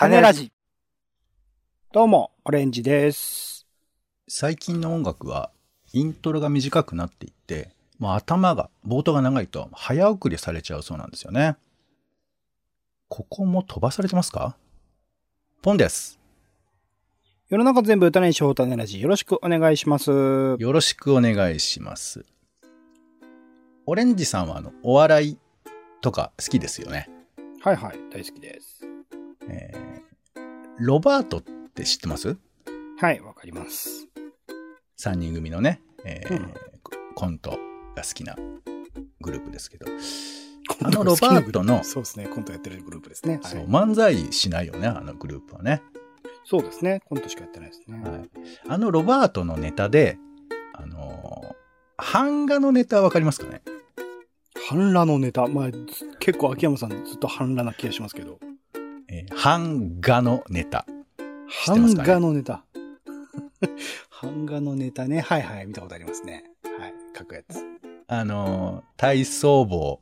種ラジ。どうも、オレンジです。最近の音楽はイントロが短くなっていって、もう頭が、冒頭が長いと早送りされちゃうそうなんですよね。ここも飛ばされてますか？ポンです。世の中全部歌にしよう種ラジ。よろしくお願いします。よろしくお願いします。オレンジさんはあの、お笑いとか好きですよね。はいはい、大好きです。えーロバートって知ってます？はい、わかります。?3 人組のね、えーうんコントが好きなグループですけど。あのロバートのそうですね、コントやってるグループですね。はいそう、漫才しないよね、あのグループはね。そうですね、コントしかやってないですね。はい、あのロバートのネタで、あのー版画のネタわかりますかね？半裸のネタ。まあ、ず結構秋山さんずっと半裸な気がしますけど。えー版画のネタ。版画のネタ。版画のネタね。はいはい、見たことありますね。はい、書くやつ。あのー体操帽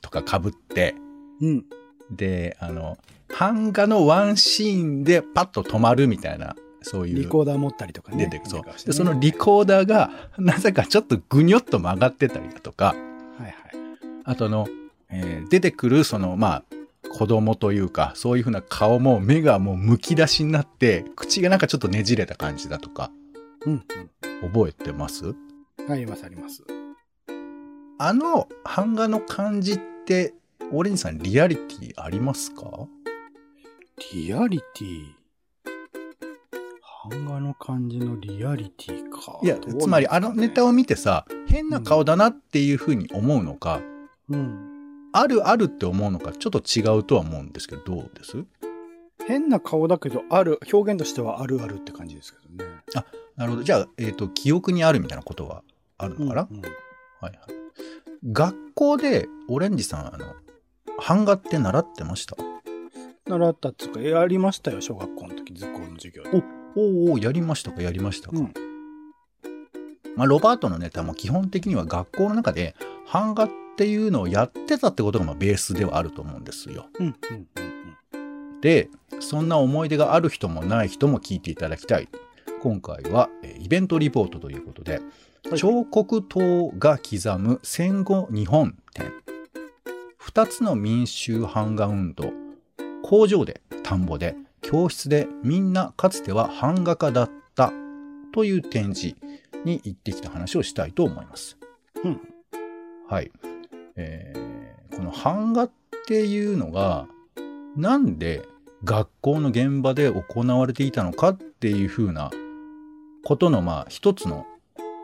とか被って、うん。で、あの、版画のワンシーンでパッと止まるみたいな、そういう。リコーダー持ったりとかね。出てくそうでそのリコーダーが、なぜかちょっとぐにょっと曲がってたりだとか、はいはい。あとあの、えー出てくる、その、まあ、子供というか、そういうふうな顔も目がもうむき出しになって、口がなんかちょっとねじれた感じだとか、うん、覚えてます？うん。ありますあります。あの版画の感じって、オレンジさんリアリティありますか？リアリティ？版画の感じのリアリティか。いや、ねつまりあのネタを見てさ、変な顔だなっていうふうに思うのか、うん。あるあるって思うのか、ちょっと違うとは思うんですけど、どうです？変な顔だけど、ある、表現としてはあるあるって感じですけどね。なるほど。じゃあ、えっ、と、記憶にあるみたいなことはあるのかな、うんうんはいはい。学校でオレンジさん、あの、版画って習ってました？習ったっつうか、やりましたよ、小学校の時、図工の授業で。おおおやりましたか？やりましたか、うん。まあ、ロバートのネタも基本的には学校の中で版画っていうのをやってたってことがまあベースではあると思うんですよ。うん、うん、うんで、そんな思い出がある人もない人も聞いていただきたい。今回はえーイベントリポートということで、はい彫刻刀が刻む戦後日本展。二つの民衆版画運動。工場で、田んぼで、教室でみんなかつては版画家だったという展示に行ってきた話をしたいと思います。うん。はい。えーこの版画っていうのが、なんで学校の現場で行われていたのかっていうふうなことの、まあ、一つの、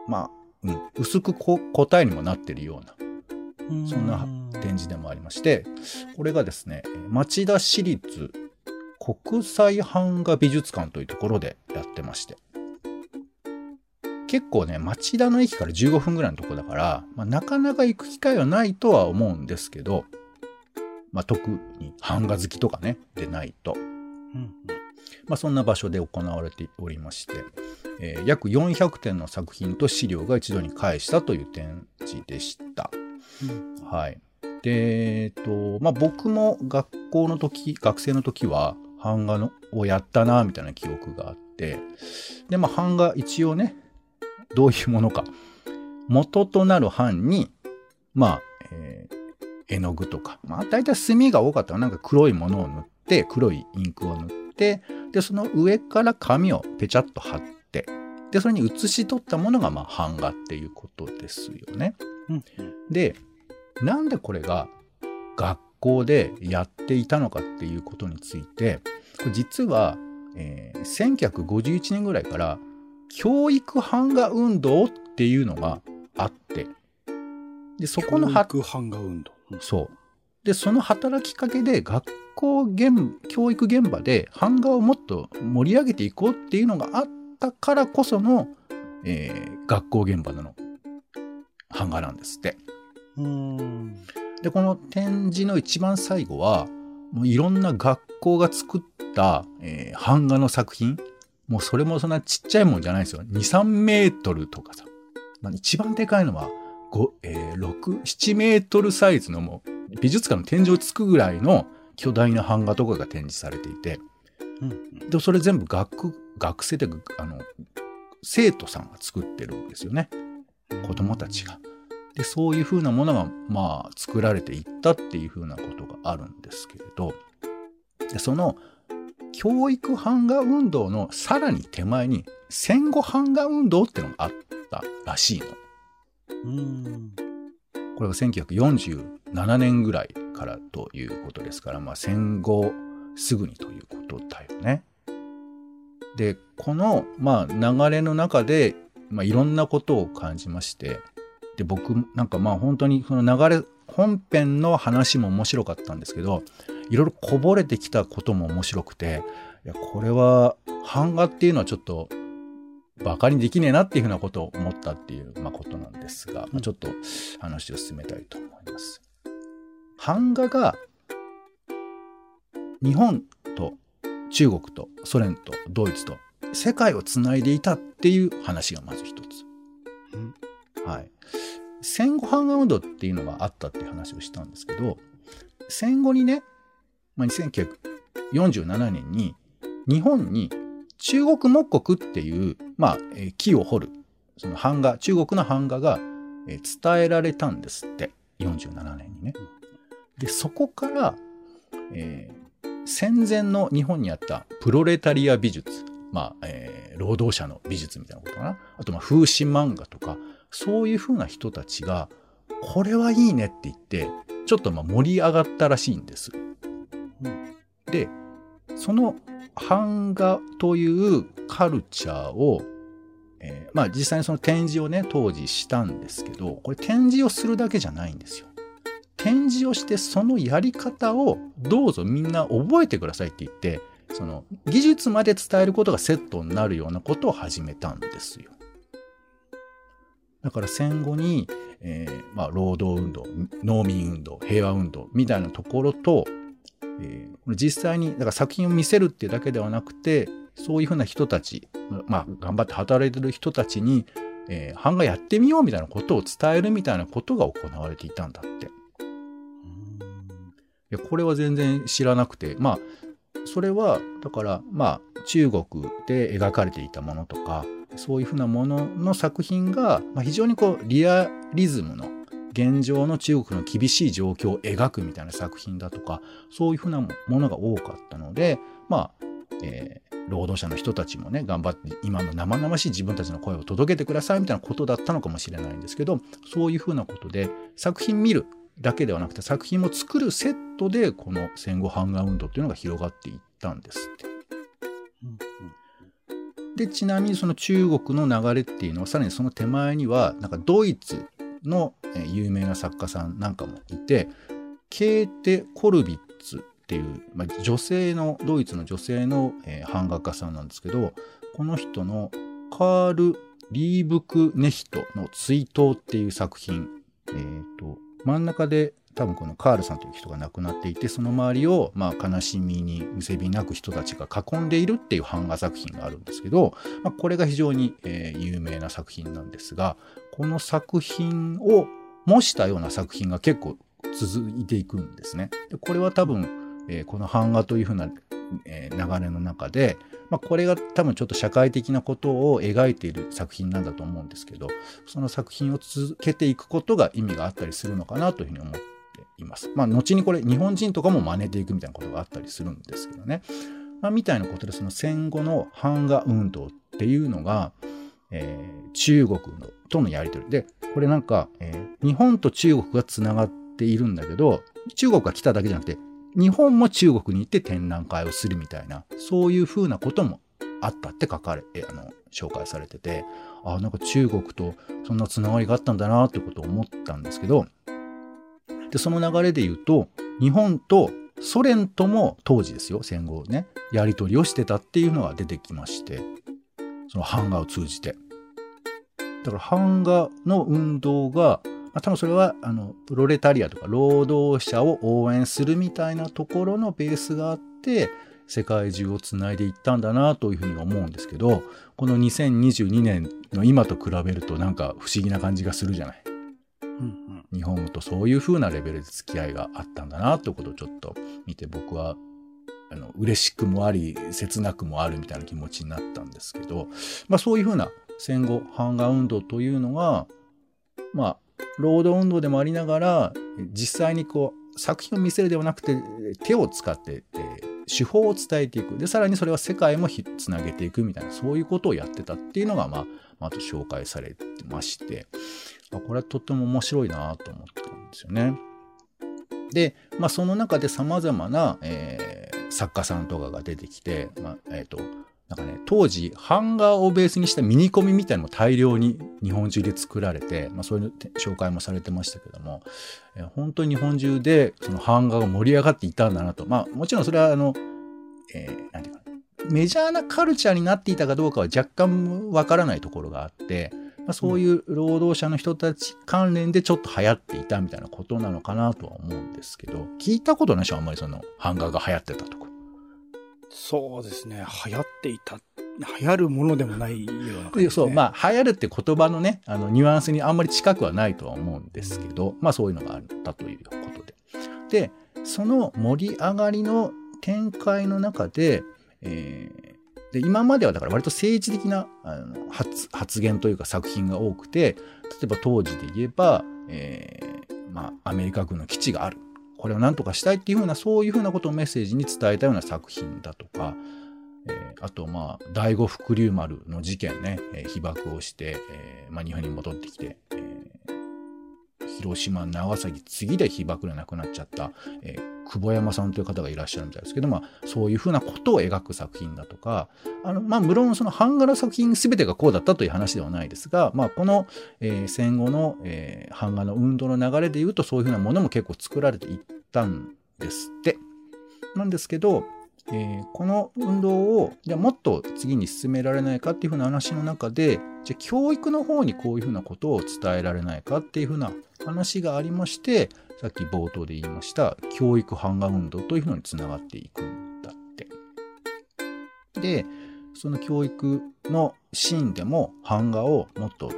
まあ、うん、薄くこ答えにもなっているような、うん。そんな展示でもありまして、これがですね、町田市立国際版画美術館というところでやってまして。結構ね、町田の駅から15分ぐらいのところだから、まあ、なかなか行く機会はないとは思うんですけど、まあ、特に版画好きとかね、でないと。うん、うん。まあ、そんな場所で行われておりまして、えー約400点の作品と資料が一度に返したという展示でした。うんはい。で、えっと、まあ、僕も学校の時、学生の時は、版画のをやったな、みたいな記憶があって、で、まあ、版画一応ね、どういうものか。元となる版に、まあ、えー絵の具とか、まあ、大体墨が多かったらなんか黒いものを塗って、黒いインクを塗って、で、その上から紙をペチャッと貼って、で、それに写し取ったものが、まあ、版画っていうことですよね。で、なんでこれが学校でやっていたのかっていうことについて、実は、えー1951年ぐらいから教育版画運動っていうのがあって、で、そこのは教育版画運動。うんそう。で、その働きかけで学校現、教育現場で版画をもっと盛り上げていこうっていうのがあったからこその、えー学校現場での版画なんですって。うん。で、この展示の一番最後は、もういろんな学校が作った、えー版画の作品。もうそれもそんなちっちゃいもんじゃないですよ。2、3メートルとかさ。まあ、一番でかいのは、5、えー6、7メートルサイズのもう美術館の天井つくぐらいの巨大な版画とかが展示されていて、うん。でそれ全部学学生であの生徒さんが作ってるんですよね子供たちが。でそういうふうなものがまあ作られていったっていうふうなことがあるんですけれどでその教育版画運動のさらに手前に戦後版画運動ってのがあったらしいの。うん。これが1947年ぐらいからということですから、まあ、戦後すぐにということだよね。でこの、まあ、流れの中で、まあ、いろんなことを感じましてで僕なんかまあ本当にその流れ本編の話も面白かったんですけどいろいろこぼれてきたことも面白くていやこれは版画っていうのはちょっとバカにできねえなっていうふうなことを思ったっていう、まあ、ことなんですが、まあ、ちょっと話を進めたいと思います。版画が日本と中国とソ連とドイツと世界をつないでいたっていう話がまず一つ。はい。戦後版画運動っていうのがあったっていう話をしたんですけど、戦後にね、まあ、1947年に日本に中国木国っていう、まあ、えー木を彫る、その版画、中国の版画が、えー伝えられたんですって、47年にね。で、そこから、えー戦前の日本にあったプロレタリア美術、まあ、えー労働者の美術みたいなことかな。あと、まあ、風刺漫画とか、そういう風な人たちが、これはいいねって言って、ちょっとまあ盛り上がったらしいんです。で、その版画というカルチャーを、えーまあ実際にその展示をね、当時したんですけど、これ展示をするだけじゃないんですよ。展示をしてそのやり方をどうぞみんな覚えてくださいって言って、その技術まで伝えることがセットになるようなことを始めたんですよ。だから戦後に、えーまあ、労働運動、農民運動、平和運動みたいなところと、えー実際にだから作品を見せるっていうだけではなくてそういうふうな人たち、まあ、頑張って働いてる人たちに、えー版画やってみようみたいなことを伝えるみたいなことが行われていたんだって。いやこれは全然知らなくてまあそれはだからまあ中国で描かれていたものとかそういうふうなものの作品が、まあ、非常にこうリアリズムの現状の中国の厳しい状況を描くみたいな作品だとかそういうふうなものが多かったのでまあ、えー労働者の人たちもね頑張って今の生々しい自分たちの声を届けてくださいみたいなことだったのかもしれないんですけどそういうふうなことで作品見るだけではなくて作品も作るセットでこの戦後版画運動っていうのが広がっていったんですって。でちなみにその中国の流れっていうのはさらにその手前にはなんかドイツの有名な作家さんなんかもいてケーテ・コルビッツっていう、まあ、女性のドイツの女性の、えー版画家さんなんですけどこの人のカール・リーブクネヒトの追悼っていう作品、えーと真ん中で多分このカールさんという人が亡くなっていてその周りを、まあ、悲しみにむせび泣く人たちが囲んでいるっていう版画作品があるんですけど、まあ、これが非常に、えー有名な作品なんですがこの作品を模したような作品が結構続いていくんですね。でこれは多分、えーこの版画というふうな、えー流れの中で、まあ、これが多分ちょっと社会的なことを描いている作品なんだと思うんですけどその作品を続けていくことが意味があったりするのかなというふうに思っています。まあ後にこれ日本人とかも真似ていくみたいなことがあったりするんですけどね。まあ、みたいなことでその戦後の版画運動っていうのが、えー中国のとのやり取りでこれなんか、えー日本と中国がつながっているんだけど中国が来ただけじゃなくて日本も中国に行って展覧会をするみたいなそういうふうなこともあったって書かれあの紹介されててあなんか中国とそんなつながりがあったんだなってことを思ったんですけどでその流れで言うと日本とソ連とも当時ですよ戦後ねやり取りをしてたっていうのが出てきましてその版画を通じてだから版画の運動が、まあ、多分それはあのプロレタリアとか労働者を応援するみたいなところのベースがあって世界中をつないでいったんだなというふうに思うんですけどこの2022年の今と比べるとなんか不思議な感じがするじゃない。日本とそういう風なレベルで付き合いがあったんだなということをちょっと見て僕はあの嬉しくもあり切なくもあるみたいな気持ちになったんですけど、まあ、そういう風な戦後版画運動というのがまあ労働運動でもありながら実際にこう作品を見せるではなくて手を使って、えー手法を伝えていく。でさらにそれは世界もつなげていくみたいなそういうことをやってたっていうのが、まあ、あと紹介されてまして。これはとっても面白いなと思ったんですよね。で、まあ、その中で様々な、えー作家さんとかが出てきて、まあ、えっ、と、なんかね、当時、版画をベースにしたミニコミみたいなのも大量に日本中で作られて、まあ、そういう紹介もされてましたけども、えー本当に日本中でその版画が盛り上がっていたんだなと。まあ、もちろんそれは、あの、えーなんていうかな、メジャーなカルチャーになっていたかどうかは若干わからないところがあって、まあ、そういう労働者の人たち関連でちょっと流行っていたみたいなことなのかなとは思うんですけど、聞いたことないでしょあんまりその版画が流行ってたとか。そうですね。流行っていた。流行るものでもないような感じね。そう、まあ、流行るって言葉のね、あの、ニュアンスにあんまり近くはないとは思うんですけど、まあ、そういうのがあったということで。で、その盛り上がりの展開の中で、えーで今まではだから割と政治的なあの発発言というか作品が多くて、例えば当時で言えば、えーまあ、アメリカ軍の基地がある。これを何とかしたいっていうふうな、そういうふうなことをメッセージに伝えたような作品だとか、えーあと、まあ、第五福竜丸の事件ね、えー被爆をして、えーまあ、日本に戻ってきて、えー広島、長崎、次で被爆で亡くなっちゃった、えー久保山さんという方がいらっしゃるみたいですけど、まあ、そういうふうなことを描く作品だとか、あの、まあ、無論その版画の作品全てがこうだったという話ではないですが、まあ、この、えー戦後の、えー版画の運動の流れで言うと、そういうふうなものも結構作られていったんですって。なんですけど、えーこの運動をじゃあもっと次に進められないかっていうふうな話の中でじゃあ教育の方にこういうふうなことを伝えられないかっていうふうな話がありましてさっき冒頭で言いました教育版画運動というふうにつながっていくんだって。でその教育のシーンでも版画をもっと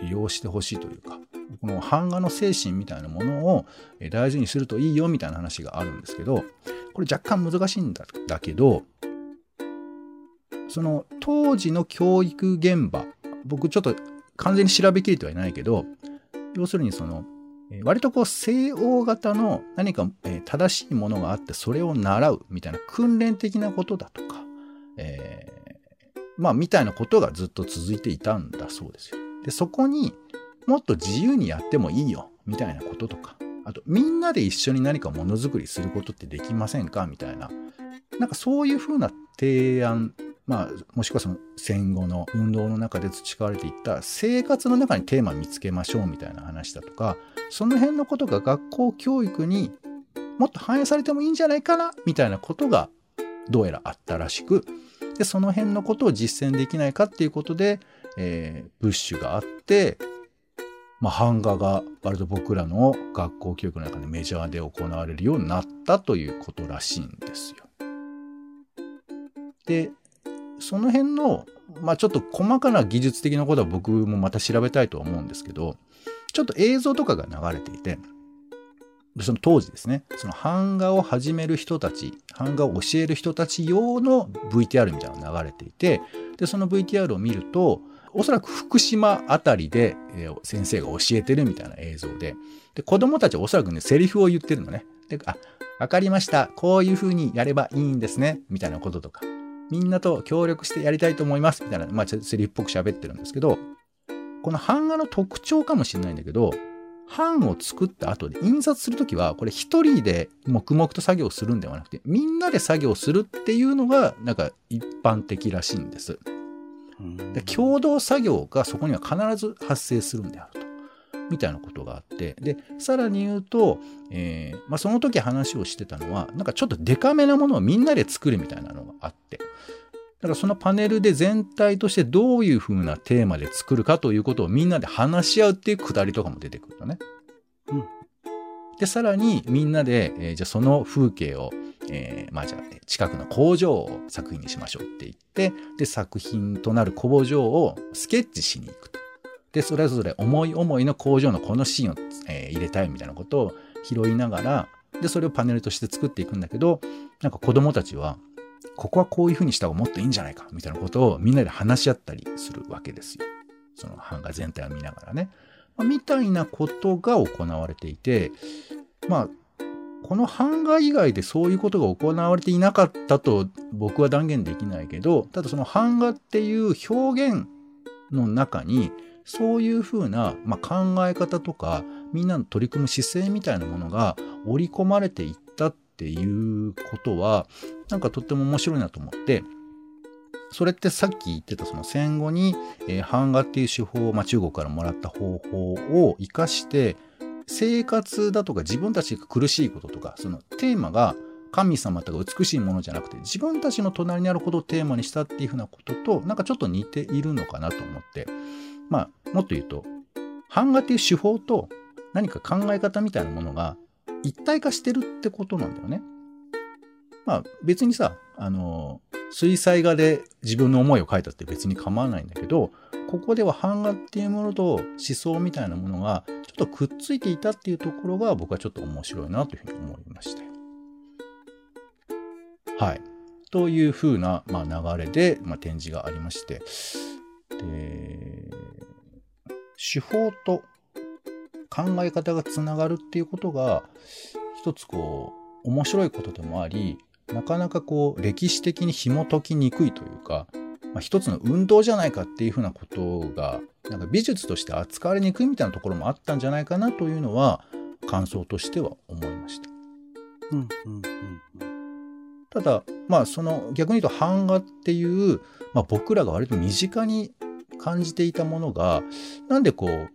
利用してほしいというかこの版画の精神みたいなものを大事にするといいよみたいな話があるんですけどこれ若干難しいんだだけどその当時の教育現場僕ちょっと完全に調べきれてはいないけど要するにその割とこう西欧型の何か正しいものがあってそれを習うみたいな訓練的なことだとか、えーまあみたいなことがずっと続いていたんだそうですよ。でそこにもっと自由にやってもいいよみたいなこととかあとみんなで一緒に何かものづくりすることってできませんか？みたいな。なんかそういうふうな提案まあもしくはその戦後の運動の中で培われていった生活の中にテーマ見つけましょうみたいな話だとかその辺のことが学校教育にもっと反映されてもいいんじゃないかな？みたいなことがどうやらあったらしくでその辺のことを実践できないかっていうことで、えーブッシュがあってまあ、版画が割と僕らの学校教育の中でメジャーで行われるようになったということらしいんですよ。で、その辺の、まあちょっと細かな技術的なことは僕もまた調べたいとは思うんですけど、ちょっと映像とかが流れていて、その当時ですね、その版画を始める人たち、版画を教える人たち用の VTR みたいなのが流れていて、で、その VTR を見ると、おそらく福島あたりで、え先生が教えてるみたいな映像で、で、子供たちはおそらくね、セリフを言ってるのね。で、あ、わかりました。こういう風にやればいいんですね。みたいなこととか。みんなと協力してやりたいと思います。みたいな、まあ、セリフっぽく喋ってるんですけど、この版画の特徴かもしれないんだけど、版を作った後で印刷するときは、これ一人で黙々と作業するんではなくて、みんなで作業するっていうのが、なんか一般的らしいんです。うんで共同作業がそこには必ず発生するんであると。みたいなことがあって。で、さらに言うと、えーまあ、その時話をしてたのは、なんかちょっとデカめなものをみんなで作るみたいなのがあって。だからそのパネルで全体としてどういう風なテーマで作るかということをみんなで話し合うっていうくだりとかも出てくるのね。うんで、さらにみんなで、えーじゃあその風景を、えーまあじゃあ近くの工場を作品にしましょうって言って、で、作品となる工場をスケッチしに行くと。で、それぞれ思い思いの工場のこのシーンを、えー入れたいみたいなことを拾いながら、で、それをパネルとして作っていくんだけど、なんか子供たちは、ここはこういう風にした方がもっといいんじゃないか、みたいなことをみんなで話し合ったりするわけですよ。その版画全体を見ながらね。みたいなことが行われていて、まあ、この版画以外でそういうことが行われていなかったと僕は断言できないけど、ただその版画っていう表現の中に、そういうふうな、まあ、考え方とか、みんなの取り組む姿勢みたいなものが織り込まれていったっていうことは、なんかとっても面白いなと思って、それってさっき言ってたその戦後に、え版画っていう手法を、まあ、中国からもらった方法を活かして、生活だとか自分たちが苦しいこととか、そのテーマが神様とか美しいものじゃなくて、自分たちの隣にあることをテーマにしたっていうふうなことと、なんかちょっと似ているのかなと思って、まあ、もっと言うと、版画っていう手法と何か考え方みたいなものが一体化してるってことなんだよね。まあ別にさ、あの、水彩画で自分の思いを書いたって別に構わないんだけど、ここでは版画っていうものと思想みたいなものがちょっとくっついていたっていうところが僕はちょっと面白いなというふうに思いました。はい。というふうな、まあ、流れで、まあ、展示がありまして、で、手法と考え方がつながるっていうことが、一つこう、面白いことでもあり、なかなかこう、歴史的に紐解きにくいというか、まあ、一つの運動じゃないかっていうふうなことが、なんか美術として扱われにくいみたいなところもあったんじゃないかなというのは、感想としては思いました。うん、うん、うんうん。ただ、まあその逆に言うと版画っていう、まあ、僕らが割と身近に感じていたものが、なんでこう、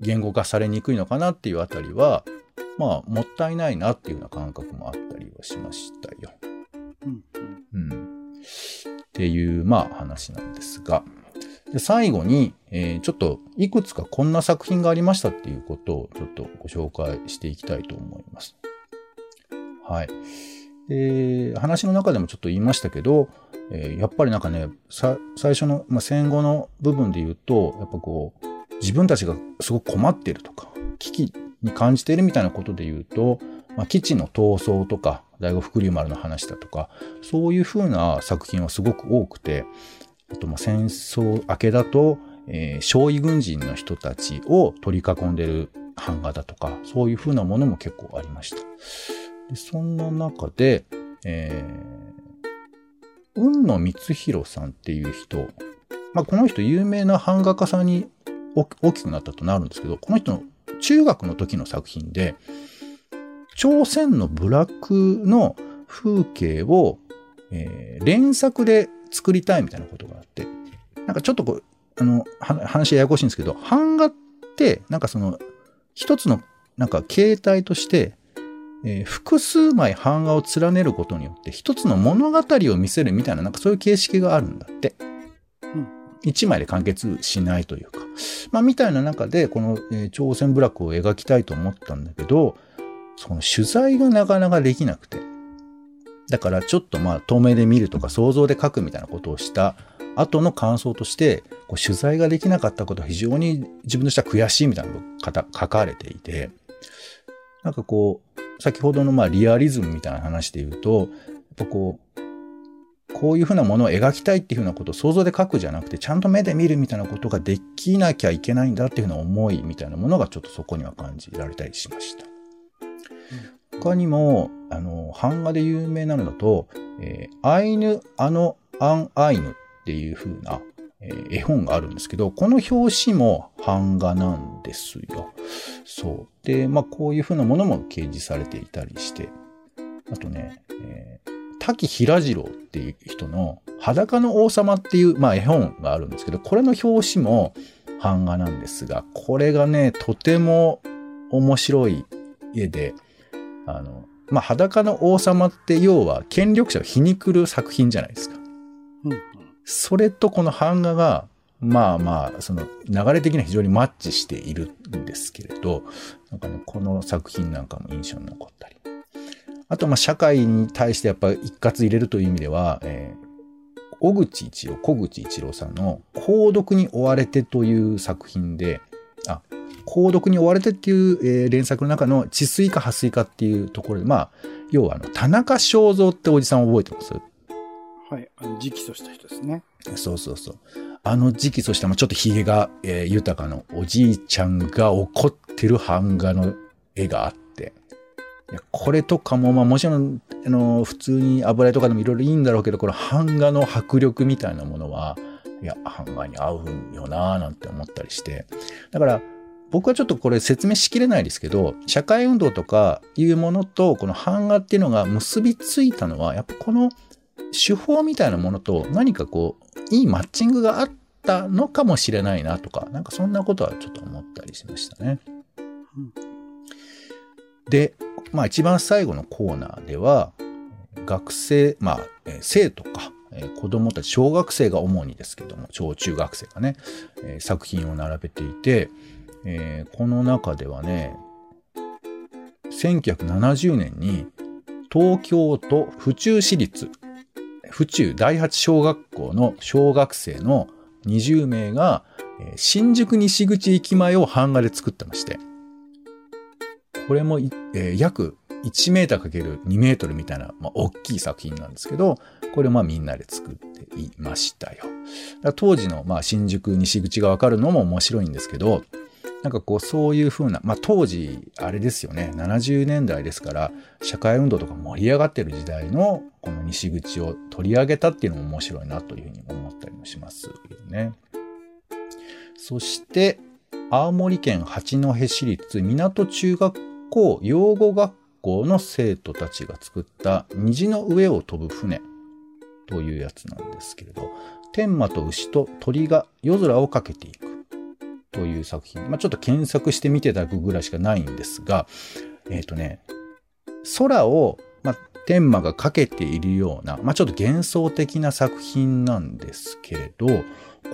言語化されにくいのかなっていうあたりは、まあもったいないなっていうような感覚もあったりはしましたよ。うん、うん。っていう、まあ話なんですが。で最後に、えーちょっといくつかこんな作品がありましたっていうことをちょっとご紹介していきたいと思います。はい。で、話の中でもちょっと言いましたけど、えーやっぱりなんかね、最初の、まあ、戦後の部分で言うと、やっぱこう、自分たちがすごく困ってるとか、危機に感じているみたいなことで言うと、まあ、基地の闘争とか、第五福竜丸の話だとか、そういう風な作品はすごく多くて、あとまあ戦争明けだと、えー少尉軍人の人たちを取り囲んでる版画だとか、そういう風なものも結構ありました。でそんな中で、えー、雲野光弘さんっていう人、まあ、この人有名な版画家さんに大きくなったとなるんですけど、この人の中学の時の作品で、朝鮮の部落の風景を、えー連作で作りたいみたいなことがあって、なんかちょっとこう、あの、は話ややこしいんですけど、版画って、なんかその、一つの、なんか形態として、えー複数枚版画を連ねることによって、一つの物語を見せるみたいな、なんかそういう形式があるんだって。うん一枚で完結しないというか。まあ、みたいな中で、この、えー朝鮮部落を描きたいと思ったんだけど、その取材がなかなかできなくて。だからちょっとまあ透明で見るとか想像で書くみたいなことをした後の感想として、こう取材ができなかったことは非常に自分としては悔しいみたいなのが書かれていて、なんかこう、先ほどのまあリアリズムみたいな話で言うと、やっぱこう、こういうふうなものを描きたいっていうふうなことを想像で書くじゃなくて、ちゃんと目で見るみたいなことができなきゃいけないんだっていうふうな思いみたいなものがちょっとそこには感じられたりしました。他にも、あの、版画で有名なのだと、えーアイヌ・アノ・アン・アイヌっていう風な、えー絵本があるんですけど、この表紙も版画なんですよ。そう。で、まあ、こういう風なものも掲示されていたりして、あとね、えー滝平次郎っていう人の裸の王様っていう、まあ、絵本があるんですけど、これの表紙も版画なんですが、これがね、とても面白い絵で、あの、まあ、裸の王様って要は権力者を皮肉る作品じゃないですか。うん、うん。それとこの版画が、まあまあ、その流れ的には非常にマッチしているんですけれど、なんかね、この作品なんかも印象に残ったり。あと、まあ、社会に対してやっぱ一括入れるという意味では、えー小口一郎、小口一郎さんの、購読に追われてという作品で、あ、購読に追われてっていう、えー連作の中の治水か破水かっていうところで、まあ、要はあの、田中正造っておじさん覚えてます？はい。あの、直訴した人ですね。そうそうそう。あの時期、そしてまあちょっとヒゲが、えー豊かのおじいちゃんが怒ってる版画の絵があって、いやこれとかも、まあもちろん、あの、普通に油絵とかでもいろいろいいんだろうけど、この版画の迫力みたいなものは、いや、版画に合うよなぁなんて思ったりして。だから、僕はちょっとこれ説明しきれないですけど、社会運動とかいうものと、この版画っていうのが結びついたのは、やっぱこの手法みたいなものと何かこう、いいマッチングがあったのかもしれないなとか、なんかそんなことはちょっと思ったりしましたね。うんで、まあ一番最後のコーナーでは、学生、まあ、生徒か、えー子供たち、小学生が主にですけども、小中学生がね、作品を並べていて、えーこの中ではね、1970年に東京都府中市立府中第八小学校の小学生の20名が、新宿西口駅前を版画で作ってまして、これも、えー約1メーターかける2メートルみたいな、まあ、大きい作品なんですけど、これまあみんなで作っていましたよ。当時のまあ新宿西口がわかるのも面白いんですけど、なんかこうそういう風な、まあ当時あれですよね、70年代ですから、社会運動とか盛り上がってる時代のこの西口を取り上げたっていうのも面白いなというふうに思ったりもしますよね。そして、青森県八戸市立港中学校養護学校の生徒たちが作った虹の上を飛ぶ船というやつなんですけれど、天馬と牛と鳥が夜空をかけていくという作品。まあ、ちょっと検索してみていただくぐらいしかないんですが、えっ、とね、空を、まあ、天馬がかけているような、まあ、ちょっと幻想的な作品なんですけれど、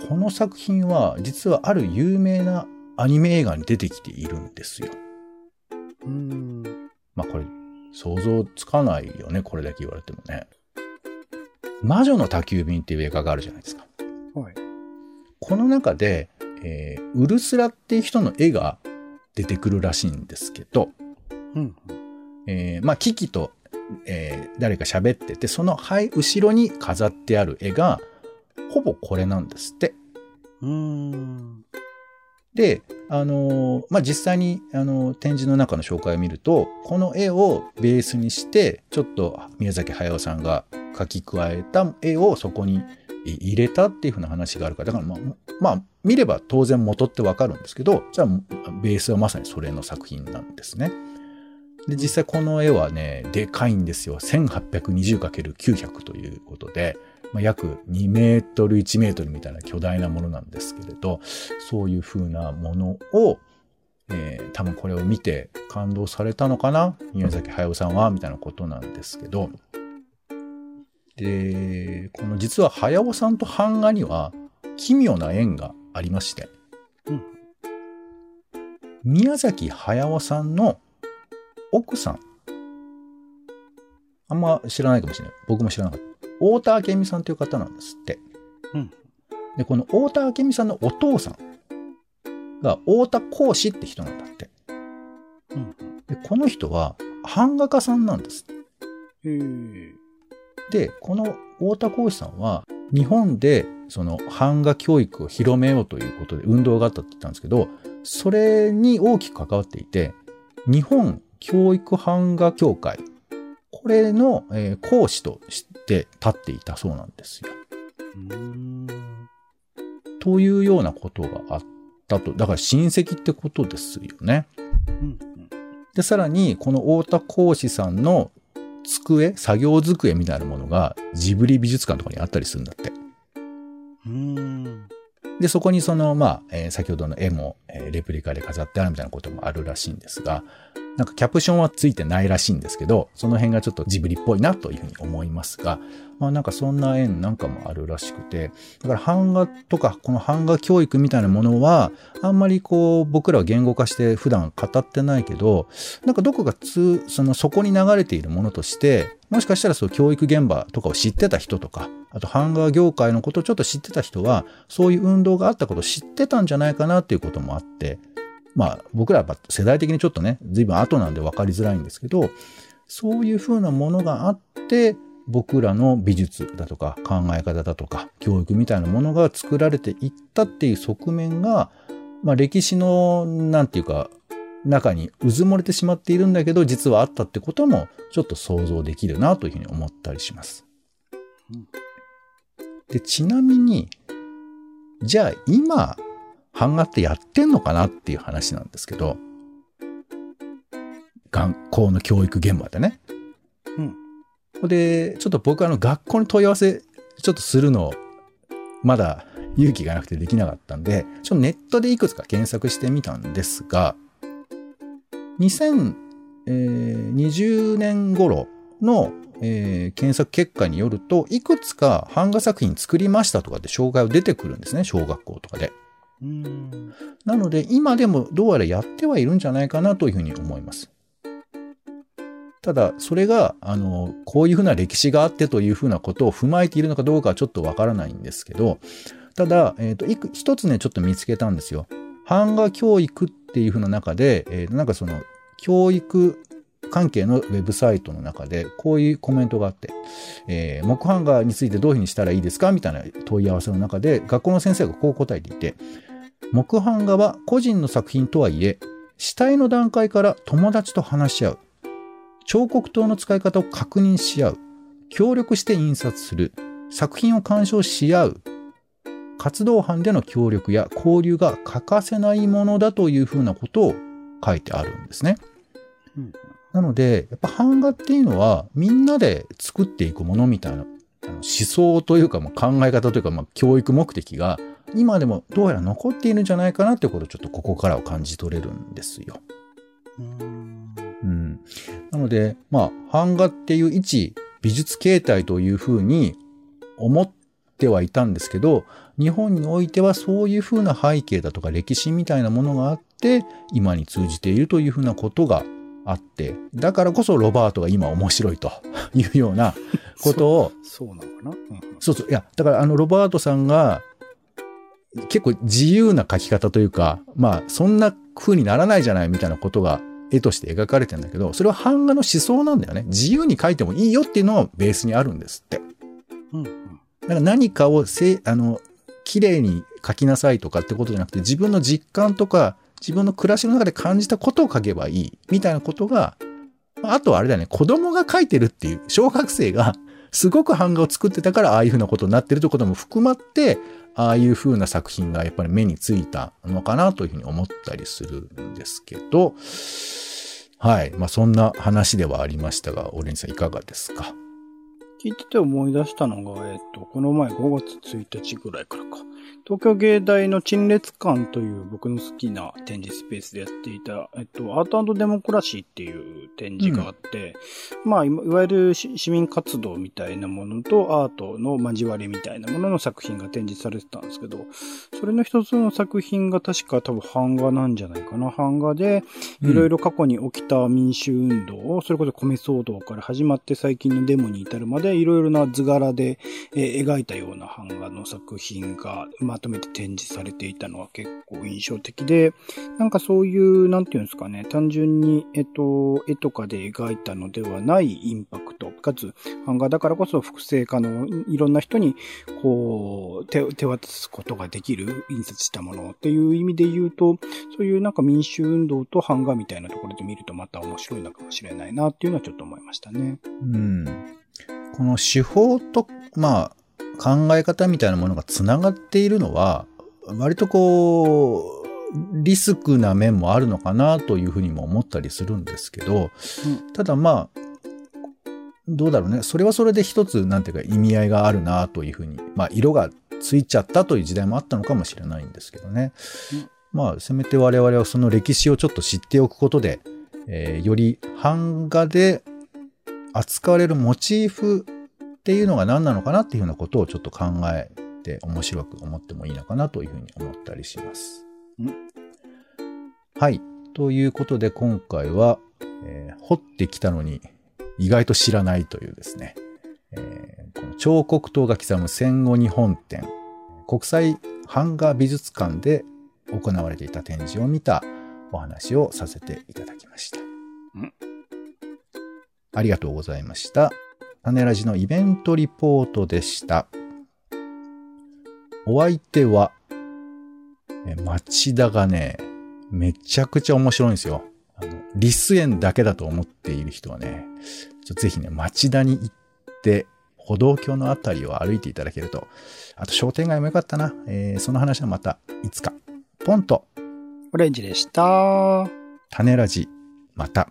この作品は実はある有名なアニメ映画に出てきているんですよ。うん。まあこれ想像つかないよね、これだけ言われてもね。魔女の宅急便っていう映画があるじゃないですか。はい。この中で、えーウルスラっていう人の絵が出てくるらしいんですけど、うん。えーまあ、キキと、えー誰か喋ってて、その、はい、後ろに飾ってある絵が、ほぼこれなんですって。うん。で、あのーまあ、実際に、あのー展示の中の紹介を見ると、この絵をベースにして、ちょっと宮崎駿さんが描き加えた絵をそこに入れたっていうふうな話があるから、だからまあ、まあ、見れば当然元ってわかるんですけど、じゃあ、ベースはまさにそれの作品なんですね。で、実際この絵はね、でかいんですよ。1820×900 ということで、まあ、約2メートル1メートルみたいな巨大なものなんですけれど、そういう風なものを、えー多分これを見て感動されたのかな？宮崎駿さんはみたいなことなんですけど、で、この実は駿さんと版画には奇妙な縁がありまして、うん。宮崎駿さんの奥さん、あんま知らないかもしれない。僕も知らなかった。太田明美さんという方なんですって。うんで、この太田明美さんのお父さんが太田講師って人なんだって。うん。で、この人は版画家さんなんです。えー。で、この太田講師さんは日本でその版画教育を広めようということで運動があったって言ったんですけど、それに大きく関わっていて、日本教育版画協会、これの、えー講師として立っていたそうなんですよ。うん。というようなことがあったと。だから親戚ってことですよね。うん。で、さらに、この太田講師さんの机、作業机みたいなものがジブリ美術館とかにあったりするんだって。うん。で、そこにその、まあ、えー先ほどの絵も、えーレプリカで飾ってあるみたいなこともあるらしいんですが、なんかキャプションはついてないらしいんですけど、その辺がちょっとジブリっぽいなというふうに思いますが、まあなんかそんな縁なんかもあるらしくて、だから版画とか、この版画教育みたいなものは、あんまりこう、僕らは言語化して普段語ってないけど、なんかどこかつ、そのそこに流れているものとして、もしかしたらそう教育現場とかを知ってた人とか、あとハンガー業界のことをちょっと知ってた人は、そういう運動があったことを知ってたんじゃないかなっていうこともあって、まあ僕らはやっぱ世代的にちょっとね、随分後なんで分かりづらいんですけど、そういうふうなものがあって、僕らの美術だとか考え方だとか教育みたいなものが作られていったっていう側面が、まあ歴史の、なんていうか、中にうずもれてしまっているんだけど、実はあったってこともちょっと想像できるなというふうに思ったりします。うんで、ちなみに、じゃあ今、版画ってやってんのかなっていう話なんですけど、学校の教育現場でね。うん。で、ちょっと僕あの学校に問い合わせ、ちょっとするの、まだ勇気がなくてできなかったんで、ちょっとネットでいくつか検索してみたんですが、2020年頃の、えー検索結果によると、いくつか版画作品作りましたとかって紹介を出てくるんですね、小学校とかで。うん。なので、今でもどうやらやってはいるんじゃないかなというふうに思います。ただ、それが、あの、こういうふうな歴史があってというふうなことを踏まえているのかどうかはちょっとわからないんですけど、ただ、えっ、と、いく、一つね、ちょっと見つけたんですよ。版画教育っていうふうな中で、えーなんかその、教育関係のウェブサイトの中で、こういうコメントがあって、えー木版画についてどういうふうにしたらいいですかみたいな問い合わせの中で、学校の先生がこう答えていて、木版画は個人の作品とはいえ、死体の段階から友達と話し合う。彫刻刀の使い方を確認し合う。協力して印刷する。作品を鑑賞し合う。活動班での協力や交流が欠かせないものだというふうなことを書いてあるんですね。うんなので、やっぱ版画っていうのはみんなで作っていくものみたいな思想というか、まあ、考え方というか、まあ、教育目的が今でもどうやら残っているんじゃないかなっていうことをちょっとここからは感じ取れるんですよ。うん。うん。なので、まあ、版画っていう一美術形態というふうに思ってはいたんですけど、日本においてはそういうふうな背景だとか歴史みたいなものがあって、今に通じているというふうなことがあって、だからこそロバートが今面白いというようなことを、そうなのかな？うんそうそう。いや、だからあのロバートさんが結構自由な描き方というか、まあそんな風にならないじゃないみたいなことが絵として描かれてるんだけど、それは版画の思想なんだよね。自由に描いてもいいよっていうのがベースにあるんですって。うんうん。だから何かをせ、あの、綺麗に描きなさいとかってことじゃなくて、自分の実感とか、自分の暮らしの中で感じたことを描けばいい、みたいなことが、まああとはあれだよね、子供が描いてるっていう、小学生がすごく版画を作ってたから、ああいうふうなことになってるということも含まって、ああいうふうな作品がやっぱり目についたのかなというふうに思ったりするんですけど、はい。まあそんな話ではありましたが、オレンジさんいかがですか？聞いてて思い出したのが、えっと、この前5月1日ぐらいからか。東京芸大の陳列館という僕の好きな展示スペースでやっていた、えっと、アートデモクラシーっていう展示があって、まあ、いわゆるし市民活動みたいなものとアートの交わりみたいなものの作品が展示されてたんですけど、それの一つの作品が確か多分版画なんじゃないかな。版画で、いろいろ過去に起きた民主運動を、それこそ米騒動から始まって最近のデモに至るまで、いろいろな図柄で、えー描いたような版画の作品がまとめて展示されていたのは結構印象的で、なんかそういう、なんていうんですかね、単純に、えっと、絵とかで描いたのではないインパクト、かつ、版画だからこそ複製可能、いろんな人に、こう、手、手渡すことができる印刷したものっていう意味で言うと、そういうなんか民主運動と版画みたいなところで見るとまた面白いのかもしれないなっていうのはちょっと思いましたね。うん。この手法と、まあ、考え方みたいなものがつながっているのは、割とこう、リスクな面もあるのかなというふうにも思ったりするんですけど、ただまあ、どうだろうね。それはそれで一つ、なんていうか意味合いがあるなというふうに、まあ、色がついちゃったという時代もあったのかもしれないんですけどね。まあ、せめて我々はその歴史をちょっと知っておくことで、えーより版画で扱われるモチーフっていうのが何なのかなっていうようなことをちょっと考えて面白く思ってもいいのかなというふうに思ったりします。うんはい。ということで今回は、えー掘ってきたのに意外と知らないというですね、えーこの彫刻刀が刻む戦後日本展、国際版画美術館で行われていた展示を見たお話をさせていただきました。んありがとうございました。種ラジのイベントリポートでした。お相手は、え町田がね、めちゃくちゃ面白いんですよ。あの、リス園だけだと思っている人はね、ちょぜひね、町田に行って、歩道橋のあたりを歩いていただけると、あと商店街もよかったな。えーその話はまたいつか。ポンと、オレンジでした。種ラジ、また。